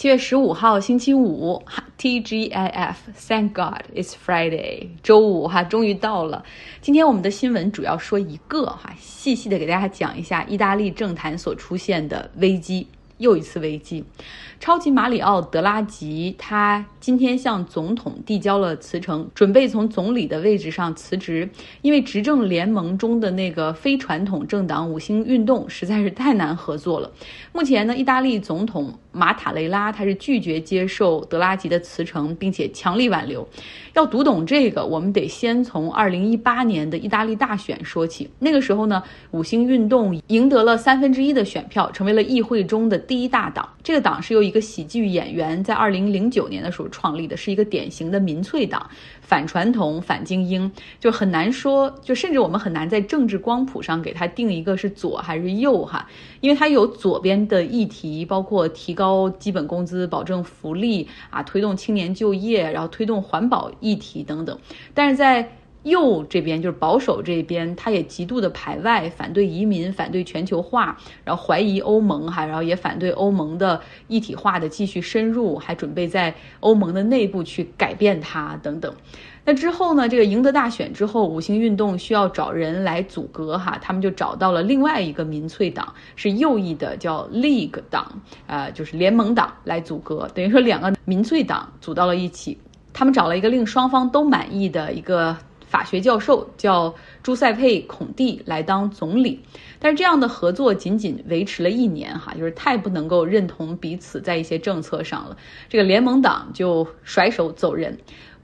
七月十五号星期五，T G I F，Thank God it's Friday，周五哈，终于到了。今天我们的新闻主要说一个哈，细细的给大家讲一下意大利政坛所出现的危机。又一次危机，超级马里奥·德拉吉他今天向总统递交了辞呈，准备从总理的位置上辞职，因为执政联盟中的那个非传统政党五星运动实在是太难合作了。目前呢，意大利总统马塔雷拉他是拒绝接受德拉吉的辞呈，并且强力挽留。要读懂这个，我们得先从2018年的意大利大选说起。那个时候呢，五星运动赢得了三分之一的选票，成为了议会中的。第一大党，这个党是由一个喜剧演员在二零零九年的时候创立的，是一个典型的民粹党，反传统、反精英，就很难说，就甚至我们很难在政治光谱上给它定一个是左还是右哈，因为它有左边的议题，包括提高高基本工资、保证福利啊，推动青年就业，然后推动环保议题等等，但是在。右这边就是保守这边，他也极度的排外，反对移民，反对全球化，然后怀疑欧盟哈，然后也反对欧盟的一体化的继续深入，还准备在欧盟的内部去改变它等等。那之后呢，这个赢得大选之后，五星运动需要找人来阻隔哈，他们就找到了另外一个民粹党，是右翼的，叫 League 党，呃，就是联盟党来阻隔，等于说两个民粹党组到了一起，他们找了一个令双方都满意的一个。法学教授叫朱塞佩·孔蒂来当总理，但是这样的合作仅仅维持了一年，哈，就是太不能够认同彼此在一些政策上了，这个联盟党就甩手走人。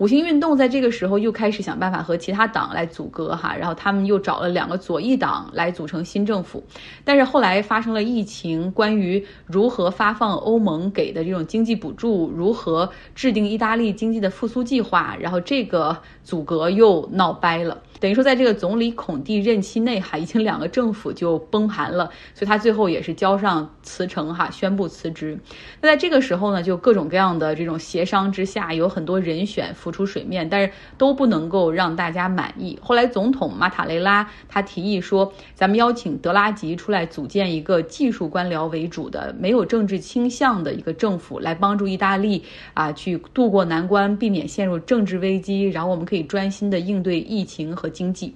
五星运动在这个时候又开始想办法和其他党来阻隔哈，然后他们又找了两个左翼党来组成新政府，但是后来发生了疫情，关于如何发放欧盟给的这种经济补助，如何制定意大利经济的复苏计划，然后这个阻隔又闹掰了。等于说，在这个总理孔蒂任期内，哈，已经两个政府就崩盘了，所以他最后也是交上辞呈，哈，宣布辞职。那在这个时候呢，就各种各样的这种协商之下，有很多人选浮出水面，但是都不能够让大家满意。后来，总统马塔雷拉他提议说，咱们邀请德拉吉出来组建一个技术官僚为主的、没有政治倾向的一个政府，来帮助意大利啊去渡过难关，避免陷入政治危机，然后我们可以专心的应对疫情和。经济，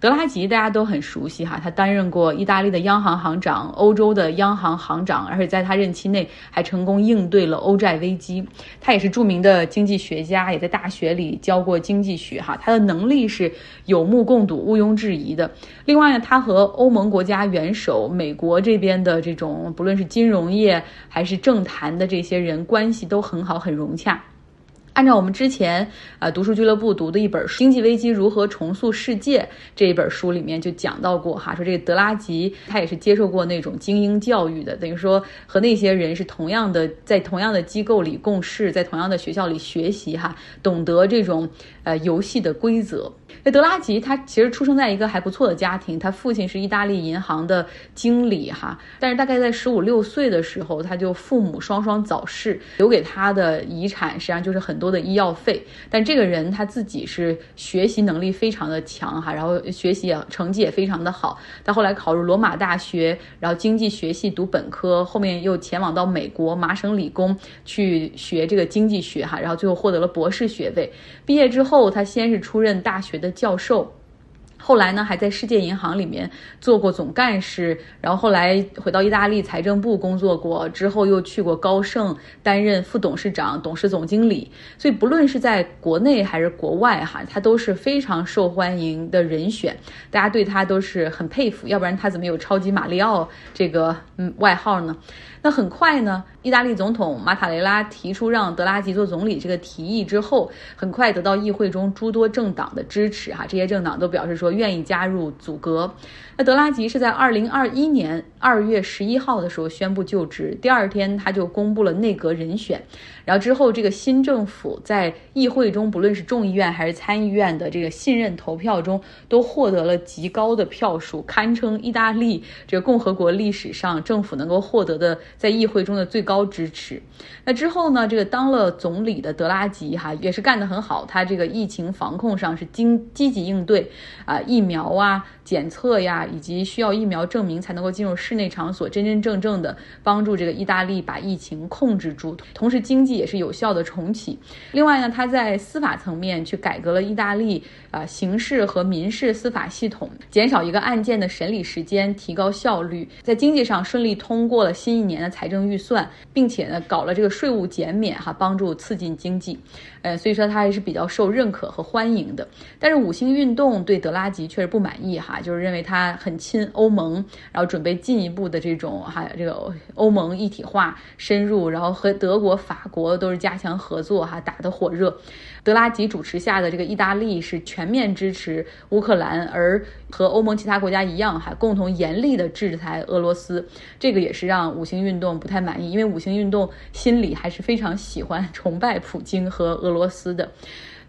德拉吉大家都很熟悉哈，他担任过意大利的央行行长、欧洲的央行行长，而且在他任期内还成功应对了欧债危机。他也是著名的经济学家，也在大学里教过经济学哈，他的能力是有目共睹、毋庸置疑的。另外呢，他和欧盟国家元首、美国这边的这种不论是金融业还是政坛的这些人关系都很好、很融洽。按照我们之前啊读书俱乐部读的一本书《经济危机如何重塑世界》这一本书里面就讲到过哈，说这个德拉吉他也是接受过那种精英教育的，等于说和那些人是同样的，在同样的机构里共事，在同样的学校里学习哈，懂得这种呃游戏的规则。那德拉吉他其实出生在一个还不错的家庭，他父亲是意大利银行的经理哈，但是大概在十五六岁的时候，他就父母双双早逝，留给他的遗产实际上就是很多多的医药费。但这个人他自己是学习能力非常的强哈，然后学习成绩也非常的好。他后来考入罗马大学，然后经济学系读本科，后面又前往到美国麻省理工去学这个经济学哈，然后最后获得了博士学位。毕业之后，他先是出任大学的。教授，后来呢还在世界银行里面做过总干事，然后后来回到意大利财政部工作过，之后又去过高盛担任副董事长、董事总经理。所以不论是在国内还是国外，哈，他都是非常受欢迎的人选，大家对他都是很佩服，要不然他怎么有超级马里奥这个嗯外号呢？那很快呢，意大利总统马塔雷拉提出让德拉吉做总理这个提议之后，很快得到议会中诸多政党的支持哈，这些政党都表示说愿意加入组阁。那德拉吉是在二零二一年二月十一号的时候宣布就职，第二天他就公布了内阁人选，然后之后这个新政府在议会中，不论是众议院还是参议院的这个信任投票中，都获得了极高的票数，堪称意大利这个共和国历史上政府能够获得的。在议会中的最高。支持。那之后呢，这个当了总理的德拉吉哈也是干得很好，他这个疫情防控上是经积极应对啊，疫苗啊、检测呀，以及需要疫苗证明才能够进入室内场所，真真正正的帮助这个意大利把疫情控制住，同时经济也是有效的重启。另外呢，他在司法层面去改革了意大利啊刑事和民事司法系统，减少一个案件的审理时间，提高效率。在经济上顺利通过了新一年的财政预算，并且呢搞了这个税务减免哈，帮助刺激经济。呃，所以说他还是比较受认可和欢迎的。但是五星运动对德拉吉确实不满意哈，就是认为他很亲欧盟，然后准备进一步的这种哈这个欧盟一体化深入，然后和德国、法国都是加强合作哈，打得火热。德拉吉主持下的这个意大利是全面支持乌克兰，而和欧盟其他国家一样还，共同严厉的制裁俄罗斯。这个也是让五星运动不太满意，因为五星运动心里还是非常喜欢、崇拜普京和俄罗斯的。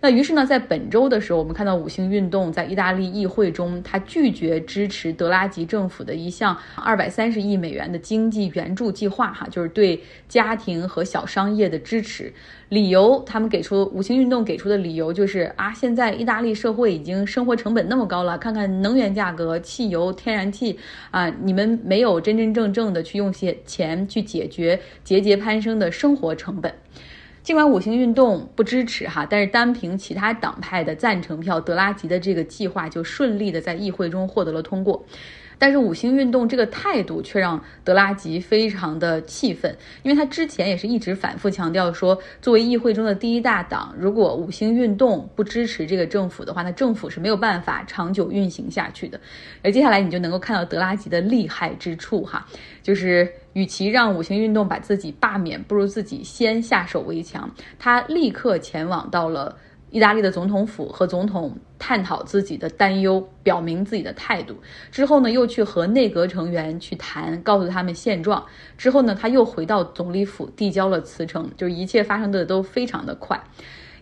那于是呢，在本周的时候，我们看到五星运动在意大利议会中，他拒绝支持德拉吉政府的一项二百三十亿美元的经济援助计划，哈，就是对家庭和小商业的支持。理由，他们给出五星运动给出的理由就是啊，现在意大利社会已经生活成本那么高了，看看能源价格、汽油、天然气啊，你们没有真真正正的去用些钱去解决节节攀升的生活成本。尽管五星运动不支持哈，但是单凭其他党派的赞成票，德拉吉的这个计划就顺利的在议会中获得了通过。但是五星运动这个态度却让德拉吉非常的气愤，因为他之前也是一直反复强调说，作为议会中的第一大党，如果五星运动不支持这个政府的话，那政府是没有办法长久运行下去的。而接下来你就能够看到德拉吉的厉害之处哈，就是与其让五星运动把自己罢免，不如自己先下手为强。他立刻前往到了。意大利的总统府和总统探讨自己的担忧，表明自己的态度之后呢，又去和内阁成员去谈，告诉他们现状。之后呢，他又回到总理府递交了辞呈，就是一切发生的都非常的快。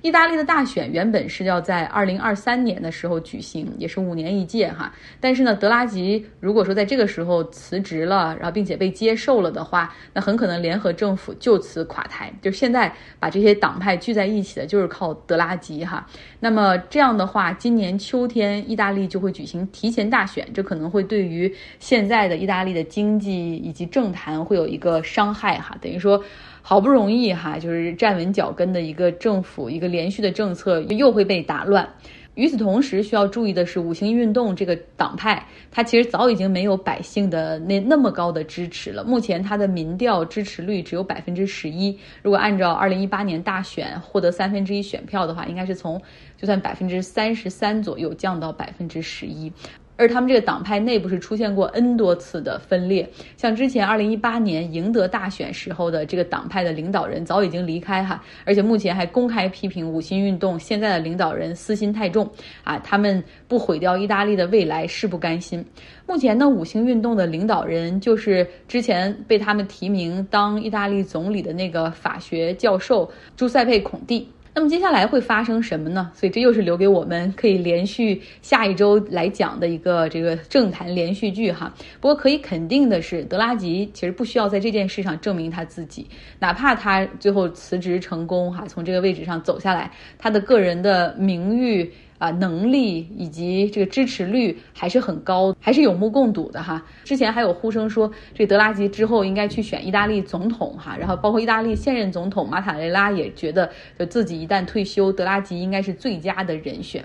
意大利的大选原本是要在二零二三年的时候举行，也是五年一届哈。但是呢，德拉吉如果说在这个时候辞职了，然后并且被接受了的话，那很可能联合政府就此垮台。就现在把这些党派聚在一起的，就是靠德拉吉哈。那么这样的话，今年秋天意大利就会举行提前大选，这可能会对于现在的意大利的经济以及政坛会有一个伤害哈。等于说。好不容易哈，就是站稳脚跟的一个政府，一个连续的政策又会被打乱。与此同时，需要注意的是，五星运动这个党派，它其实早已经没有百姓的那那么高的支持了。目前它的民调支持率只有百分之十一。如果按照二零一八年大选获得三分之一选票的话，应该是从就算百分之三十三左右降到百分之十一。而他们这个党派内部是出现过 N 多次的分裂，像之前二零一八年赢得大选时候的这个党派的领导人早已经离开哈，而且目前还公开批评五星运动现在的领导人私心太重啊，他们不毁掉意大利的未来誓不甘心。目前呢，五星运动的领导人就是之前被他们提名当意大利总理的那个法学教授朱塞佩孔蒂。那么接下来会发生什么呢？所以这又是留给我们可以连续下一周来讲的一个这个政坛连续剧哈。不过可以肯定的是，德拉吉其实不需要在这件事上证明他自己，哪怕他最后辞职成功哈，从这个位置上走下来，他的个人的名誉。啊，能力以及这个支持率还是很高，还是有目共睹的哈。之前还有呼声说，这德拉吉之后应该去选意大利总统哈，然后包括意大利现任总统马塔雷拉也觉得，就自己一旦退休，德拉吉应该是最佳的人选。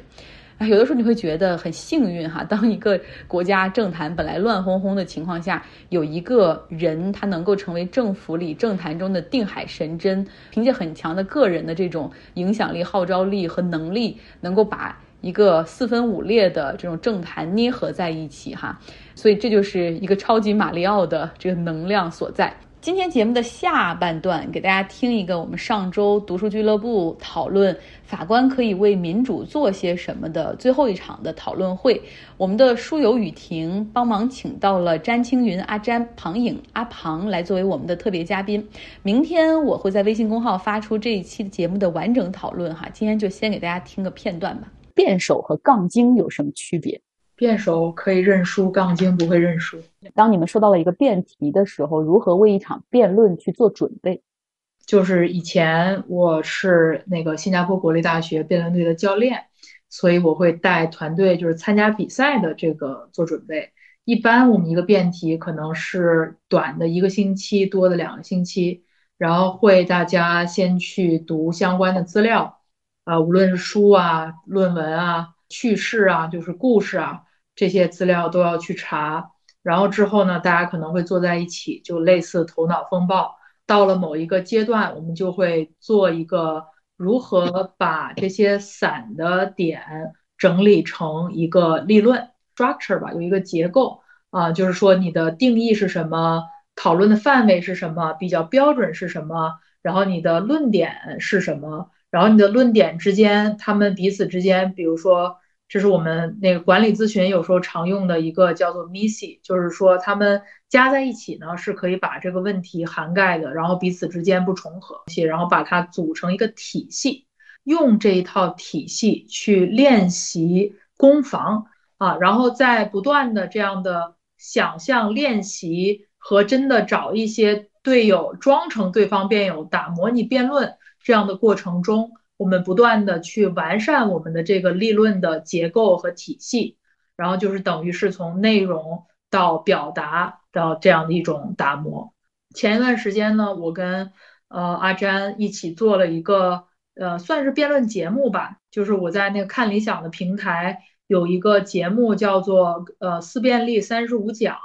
啊，有的时候你会觉得很幸运哈，当一个国家政坛本来乱哄哄的情况下，有一个人他能够成为政府里政坛中的定海神针，凭借很强的个人的这种影响力、号召力和能力，能够把。一个四分五裂的这种政坛捏合在一起哈，所以这就是一个超级马里奥的这个能量所在。今天节目的下半段，给大家听一个我们上周读书俱乐部讨论法官可以为民主做些什么的最后一场的讨论会。我们的书友雨婷帮忙请到了詹青云、阿詹、庞颖、阿庞来作为我们的特别嘉宾。明天我会在微信公号发出这一期节目的完整讨论哈，今天就先给大家听个片段吧。辩手和杠精有什么区别？辩手可以认输，杠精不会认输。当你们收到了一个辩题的时候，如何为一场辩论去做准备？就是以前我是那个新加坡国立大学辩论队的教练，所以我会带团队，就是参加比赛的这个做准备。一般我们一个辩题可能是短的一个星期，多的两个星期，然后会大家先去读相关的资料，啊，无论是书啊、论文啊、趣事啊，就是故事啊。这些资料都要去查，然后之后呢，大家可能会坐在一起，就类似头脑风暴。到了某一个阶段，我们就会做一个如何把这些散的点整理成一个立论 structure 吧，有一个结构啊，就是说你的定义是什么，讨论的范围是什么，比较标准是什么，然后你的论点是什么，然后你的论点之间，他们彼此之间，比如说。这是我们那个管理咨询有时候常用的一个叫做 MISI，就是说他们加在一起呢是可以把这个问题涵盖的，然后彼此之间不重合，然后把它组成一个体系，用这一套体系去练习攻防啊，然后在不断的这样的想象练习和真的找一些队友装成对方辩友打模拟辩论这样的过程中。我们不断的去完善我们的这个立论的结构和体系，然后就是等于是从内容到表达到这样的一种打磨。前一段时间呢，我跟呃阿詹一起做了一个呃算是辩论节目吧，就是我在那个看理想的平台有一个节目叫做呃思辨力三十五讲，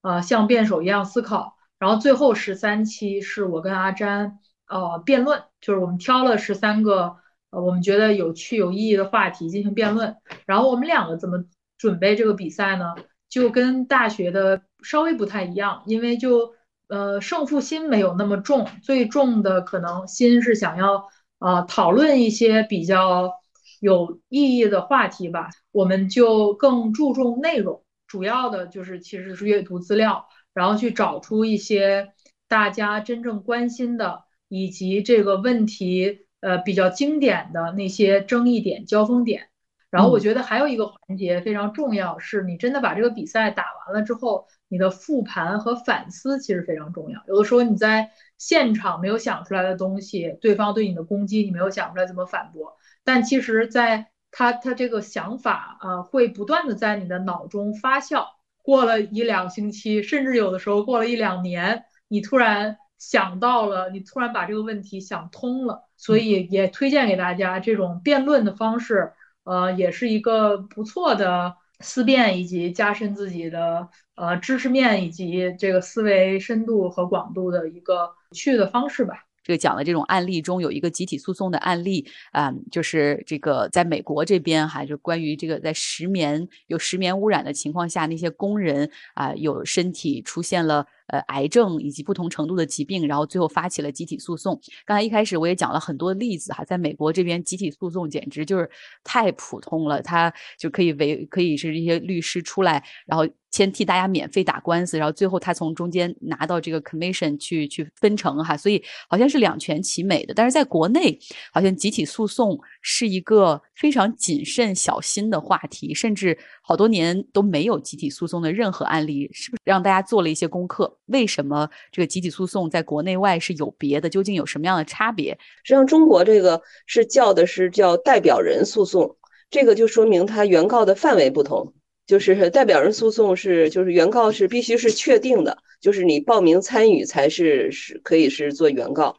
呃像辩手一样思考，然后最后十三期是我跟阿詹。呃，辩论就是我们挑了十三个呃我们觉得有趣有意义的话题进行辩论，然后我们两个怎么准备这个比赛呢？就跟大学的稍微不太一样，因为就呃胜负心没有那么重，最重的可能心是想要呃讨论一些比较有意义的话题吧，我们就更注重内容，主要的就是其实是阅读资料，然后去找出一些大家真正关心的。以及这个问题，呃，比较经典的那些争议点、交锋点。然后我觉得还有一个环节非常重要，是你真的把这个比赛打完了之后，你的复盘和反思其实非常重要。有的时候你在现场没有想出来的东西，对方对你的攻击，你没有想出来怎么反驳，但其实在他他这个想法啊，会不断的在你的脑中发酵。过了一两星期，甚至有的时候过了一两年，你突然。想到了，你突然把这个问题想通了，所以也推荐给大家这种辩论的方式，呃，也是一个不错的思辨以及加深自己的呃知识面以及这个思维深度和广度的一个去的方式吧。这个讲的这种案例中有一个集体诉讼的案例，啊，就是这个在美国这边哈，就关于这个在石棉有石棉污染的情况下，那些工人啊有身体出现了。呃，癌症以及不同程度的疾病，然后最后发起了集体诉讼。刚才一开始我也讲了很多例子哈，在美国这边集体诉讼简直就是太普通了，他就可以为可以是一些律师出来，然后先替大家免费打官司，然后最后他从中间拿到这个 commission 去去分成哈，所以好像是两全其美的。但是在国内，好像集体诉讼是一个非常谨慎小心的话题，甚至好多年都没有集体诉讼的任何案例，是不是让大家做了一些功课？为什么这个集体诉讼在国内外是有别的？究竟有什么样的差别？实际上，中国这个是叫的是叫代表人诉讼，这个就说明它原告的范围不同。就是 代表人诉讼是，就是原告是必须是确定的，就是你报名参与才是是可以是做原告。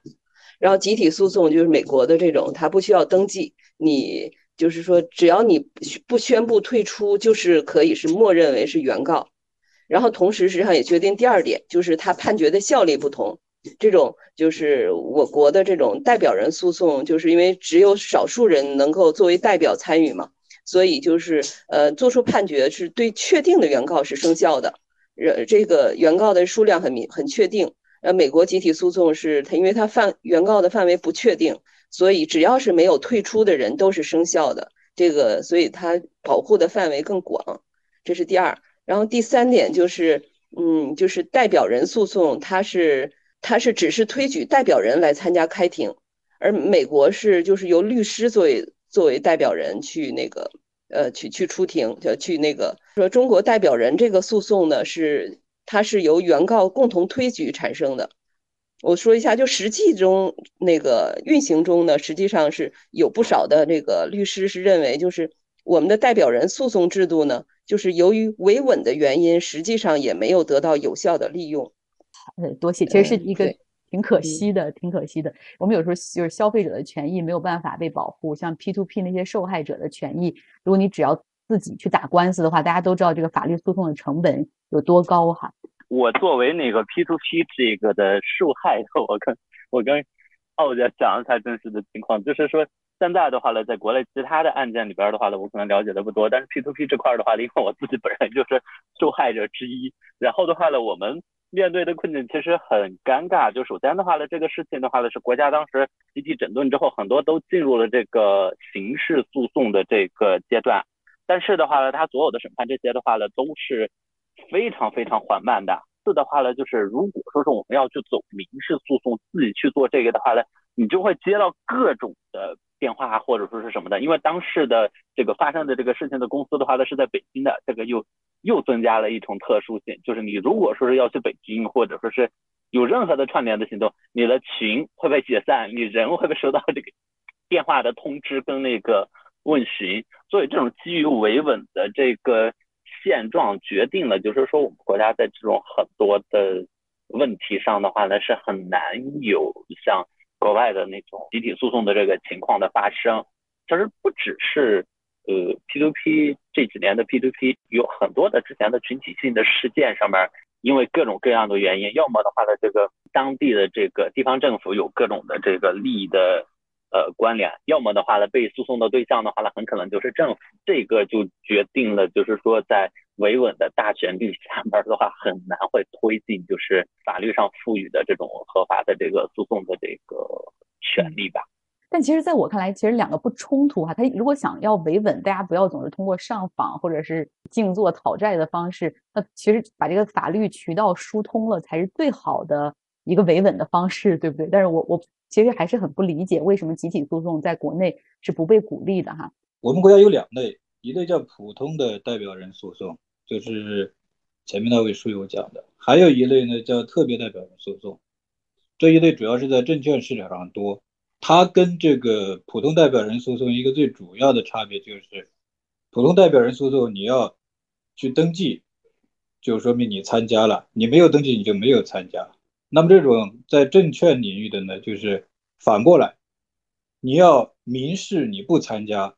然后集体诉讼就是美国的这种，它不需要登记，你就是说只要你不宣布退出，就是可以是默认为是原告。然后同时，实际上也决定第二点，就是他判决的效力不同。这种就是我国的这种代表人诉讼，就是因为只有少数人能够作为代表参与嘛，所以就是呃，做出判决是对确定的原告是生效的。呃，这个原告的数量很明很确定。呃，美国集体诉讼是它，因为它范原告的范围不确定，所以只要是没有退出的人都是生效的。这个，所以它保护的范围更广。这是第二。然后第三点就是，嗯，就是代表人诉讼，它是它是只是推举代表人来参加开庭，而美国是就是由律师作为作为代表人去那个呃去去出庭，就去那个说中国代表人这个诉讼呢是它是由原告共同推举产生的。我说一下，就实际中那个运行中呢，实际上是有不少的这个律师是认为，就是我们的代表人诉讼制度呢，就是由于维稳的原因，实际上也没有得到有效的利用。呃，多谢，其实是一个挺可惜的，挺可惜的。我们有时候就是消费者的权益没有办法被保护，像 P to P 那些受害者的权益，如果你只要自己去打官司的话，大家都知道这个法律诉讼的成本有多高哈。我作为那个 P to P 这个的受害者，我跟我跟奥姐讲一下真实的情况，就是说现在的话呢，在国内其他的案件里边的话呢，我可能了解的不多，但是 P to P 这块的话呢，因为我自己本人就是受害者之一，然后的话呢，我们面对的困境其实很尴尬。就首先的话呢，这个事情的话呢，是国家当时集体整顿之后，很多都进入了这个刑事诉讼的这个阶段，但是的话呢，它所有的审判这些的话呢，都是。非常非常缓慢的。四的话呢，就是如果说是我们要去走民事诉讼，自己去做这个的话呢，你就会接到各种的电话或者说是什么的。因为当时的这个发生的这个事情的公司的话呢是在北京的，这个又又增加了一重特殊性，就是你如果说是要去北京，或者说是有任何的串联的行动，你的群会被解散，你人会被收到这个电话的通知跟那个问询。所以这种基于维稳的这个。现状决定了，就是说我们国家在这种很多的问题上的话呢，是很难有像国外的那种集体诉讼的这个情况的发生。其实不只是呃 P2P 这几年的 P2P，有很多的之前的群体性的事件上面，因为各种各样的原因，要么的话呢，这个当地的这个地方政府有各种的这个利益的。呃，关联，要么的话呢，被诉讼的对象的话呢，很可能就是政府，这个就决定了，就是说在维稳的大旋律下面的话，很难会推进，就是法律上赋予的这种合法的这个诉讼的这个权利吧。但其实，在我看来，其实两个不冲突哈。他如果想要维稳，大家不要总是通过上访或者是静坐讨债的方式，那其实把这个法律渠道疏通了，才是最好的一个维稳的方式，对不对？但是我我。其实还是很不理解，为什么集体诉讼在国内是不被鼓励的哈？我们国家有两类，一类叫普通的代表人诉讼，就是前面那位书友讲的；还有一类呢叫特别代表人诉讼。这一类主要是在证券市场上多，它跟这个普通代表人诉讼一个最主要的差别就是，普通代表人诉讼你要去登记，就说明你参加了；你没有登记，你就没有参加。那么这种在证券领域的呢，就是反过来，你要明示你不参加，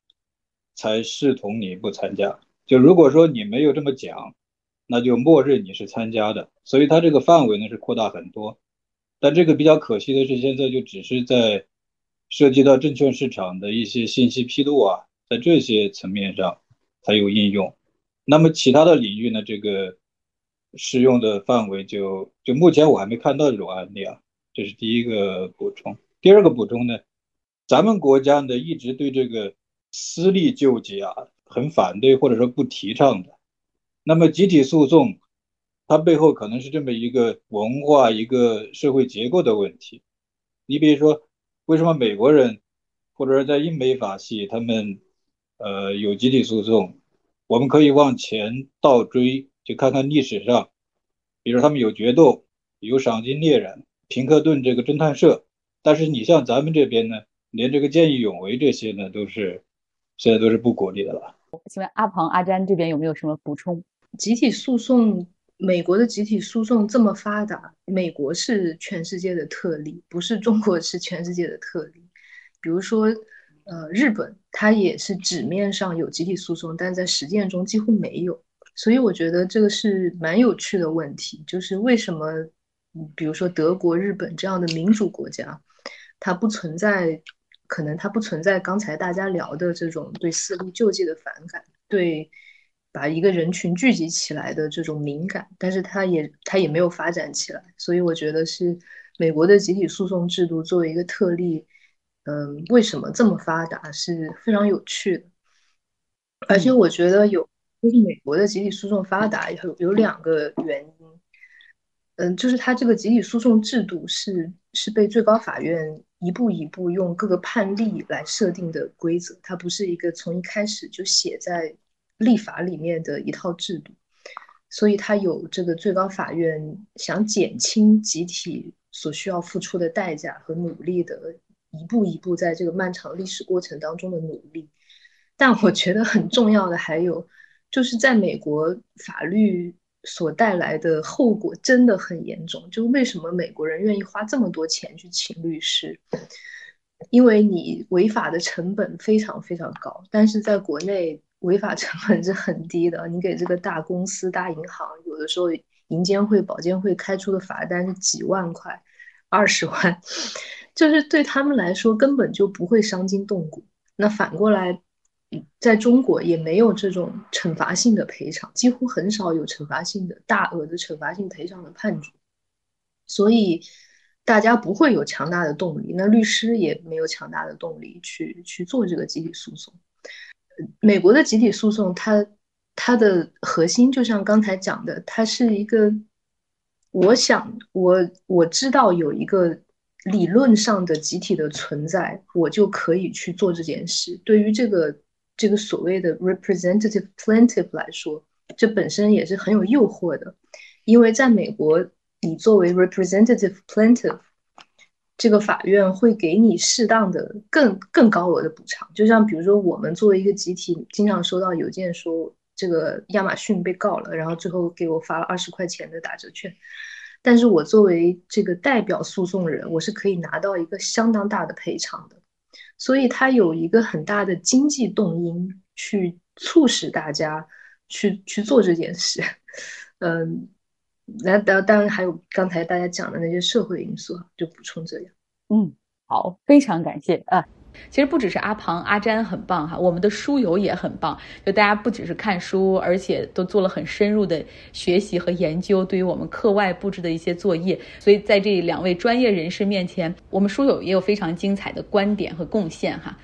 才视同你不参加。就如果说你没有这么讲，那就默认你是参加的。所以它这个范围呢是扩大很多。但这个比较可惜的是，现在就只是在涉及到证券市场的一些信息披露啊，在这些层面上才有应用。那么其他的领域呢，这个。适用的范围就就目前我还没看到这种案例啊，这是第一个补充。第二个补充呢，咱们国家呢一直对这个私力救济啊很反对或者说不提倡的。那么集体诉讼，它背后可能是这么一个文化一个社会结构的问题。你比如说，为什么美国人或者说在英美法系他们呃有集体诉讼？我们可以往前倒追。去看看历史上，比如他们有决斗，有赏金猎人，平克顿这个侦探社。但是你像咱们这边呢，连这个见义勇为这些呢，都是现在都是不鼓励的了。请问阿庞、阿詹这边有没有什么补充？集体诉讼，美国的集体诉讼这么发达，美国是全世界的特例，不是中国是全世界的特例。比如说，呃，日本它也是纸面上有集体诉讼，但在实践中几乎没有。所以我觉得这个是蛮有趣的问题，就是为什么，比如说德国、日本这样的民主国家，它不存在，可能它不存在刚才大家聊的这种对私力救济的反感，对把一个人群聚集起来的这种敏感，但是它也它也没有发展起来。所以我觉得是美国的集体诉讼制度作为一个特例，嗯，为什么这么发达是非常有趣的，而且我觉得有。就是美国的集体诉讼发达有有两个原因，嗯，就是它这个集体诉讼制度是是被最高法院一步一步用各个判例来设定的规则，它不是一个从一开始就写在立法里面的一套制度，所以它有这个最高法院想减轻集体所需要付出的代价和努力的一步一步在这个漫长历史过程当中的努力。但我觉得很重要的还有，就是在美国法律。所带来的后果真的很严重。就为什么美国人愿意花这么多钱去请律师？因为你违法的成本非常非常高，但是在国内违法成本是很低的。你给这个大公司、大银行，有的时候银监会、保监会开出的罚单是几万块、二十万，就是对他们来说根本就不会伤筋动骨。那反过来。在中国也没有这种惩罚性的赔偿，几乎很少有惩罚性的大额的惩罚性赔偿的判决，所以大家不会有强大的动力，那律师也没有强大的动力去去做这个集体诉讼。美国的集体诉讼，它它的核心就像刚才讲的，它是一个，我想我我知道有一个理论上的集体的存在，我就可以去做这件事。对于这个。这个所谓的 representative plaintiff 来说，这本身也是很有诱惑的，因为在美国，你作为 representative plaintiff，这个法院会给你适当的更更高额的补偿。就像比如说，我们作为一个集体，经常收到邮件说这个亚马逊被告了，然后最后给我发了二十块钱的打折券，但是我作为这个代表诉讼人，我是可以拿到一个相当大的赔偿的。所以它有一个很大的经济动因，去促使大家去去做这件事。嗯，那当当然还有刚才大家讲的那些社会因素，就补充这样。嗯，好，非常感谢啊。其实不只是阿庞、阿詹很棒哈，我们的书友也很棒。就大家不只是看书，而且都做了很深入的学习和研究，对于我们课外布置的一些作业。所以在这两位专业人士面前，我们书友也有非常精彩的观点和贡献哈。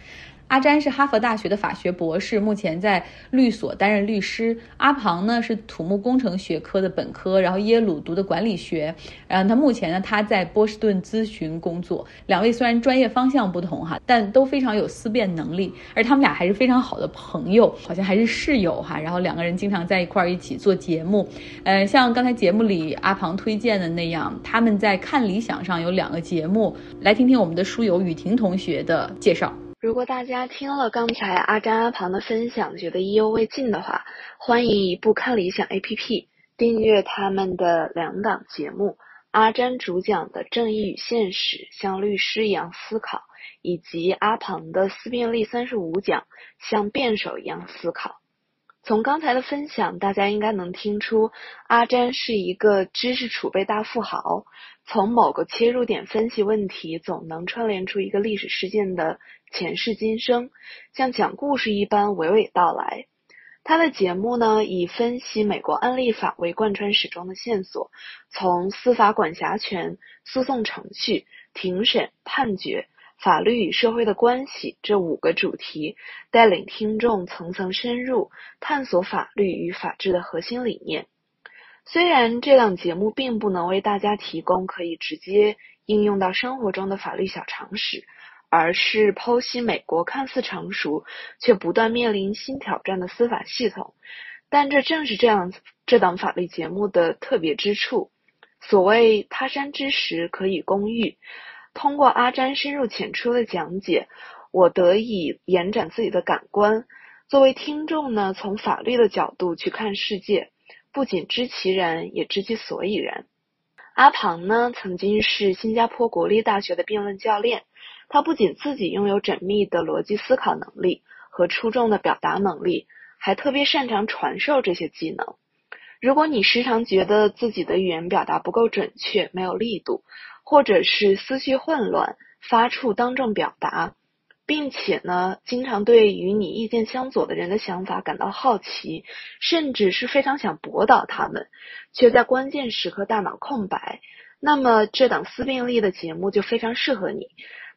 阿詹是哈佛大学的法学博士，目前在律所担任律师。阿庞呢是土木工程学科的本科，然后耶鲁读的管理学。然后他目前呢他在波士顿咨询工作。两位虽然专业方向不同哈，但都非常有思辨能力，而他们俩还是非常好的朋友，好像还是室友哈。然后两个人经常在一块儿一起做节目。呃，像刚才节目里阿庞推荐的那样，他们在看理想上有两个节目，来听听我们的书友雨婷同学的介绍。如果大家听了刚才阿詹阿庞的分享，觉得意犹未尽的话，欢迎移步看理想 APP，订阅他们的两档节目：阿詹主讲的《正义与现实：像律师一样思考》，以及阿庞的《思辨力三十五讲：像辩手一样思考》。从刚才的分享，大家应该能听出，阿詹是一个知识储备大富豪。从某个切入点分析问题，总能串联出一个历史事件的前世今生，像讲故事一般娓娓道来。他的节目呢，以分析美国案例法为贯穿始终的线索，从司法管辖权、诉讼程序、庭审、判决。法律与社会的关系这五个主题，带领听众层层深入探索法律与法治的核心理念。虽然这档节目并不能为大家提供可以直接应用到生活中的法律小常识，而是剖析美国看似成熟却不断面临新挑战的司法系统，但这正是这样这档法律节目的特别之处。所谓他山之石，可以攻玉。通过阿詹深入浅出的讲解，我得以延展自己的感官。作为听众呢，从法律的角度去看世界，不仅知其然，也知其所以然。阿庞呢，曾经是新加坡国立大学的辩论教练，他不仅自己拥有缜密的逻辑思考能力和出众的表达能力，还特别擅长传授这些技能。如果你时常觉得自己的语言表达不够准确，没有力度，或者是思绪混乱，发怵当众表达，并且呢，经常对与你意见相左的人的想法感到好奇，甚至是非常想驳倒他们，却在关键时刻大脑空白，那么这档思辨力的节目就非常适合你。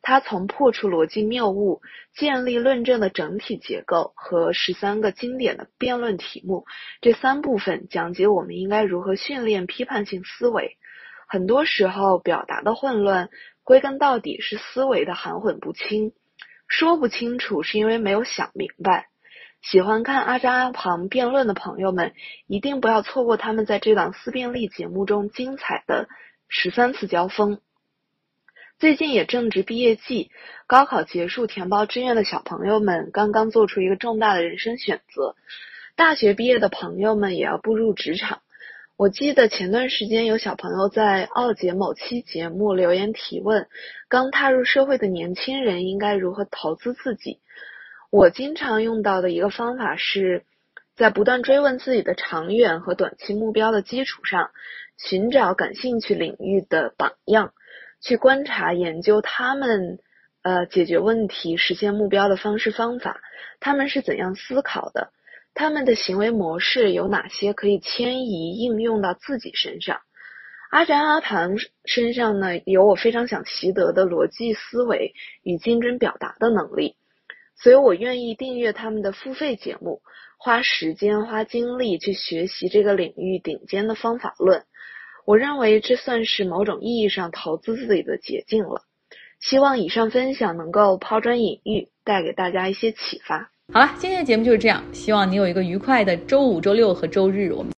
它从破除逻辑谬误、建立论证的整体结构和十三个经典的辩论题目这三部分讲解我们应该如何训练批判性思维。很多时候，表达的混乱归根到底是思维的含混不清，说不清楚是因为没有想明白。喜欢看阿扎阿庞辩论的朋友们，一定不要错过他们在这档思辨力节目中精彩的十三次交锋。最近也正值毕业季，高考结束填报志愿的小朋友们刚刚做出一个重大的人生选择，大学毕业的朋友们也要步入职场。我记得前段时间有小朋友在奥杰某期节目留言提问：刚踏入社会的年轻人应该如何投资自己？我经常用到的一个方法是，在不断追问自己的长远和短期目标的基础上，寻找感兴趣领域的榜样。去观察研究他们，呃，解决问题、实现目标的方式方法，他们是怎样思考的？他们的行为模式有哪些可以迁移应用到自己身上？阿詹阿盘身上呢，有我非常想习得的逻辑思维与精准表达的能力，所以我愿意订阅他们的付费节目，花时间花精力去学习这个领域顶尖的方法论。我认为这算是某种意义上投资自己的捷径了。希望以上分享能够抛砖引玉，带给大家一些启发。好了，今天的节目就是这样。希望你有一个愉快的周五、周六和周日。我们。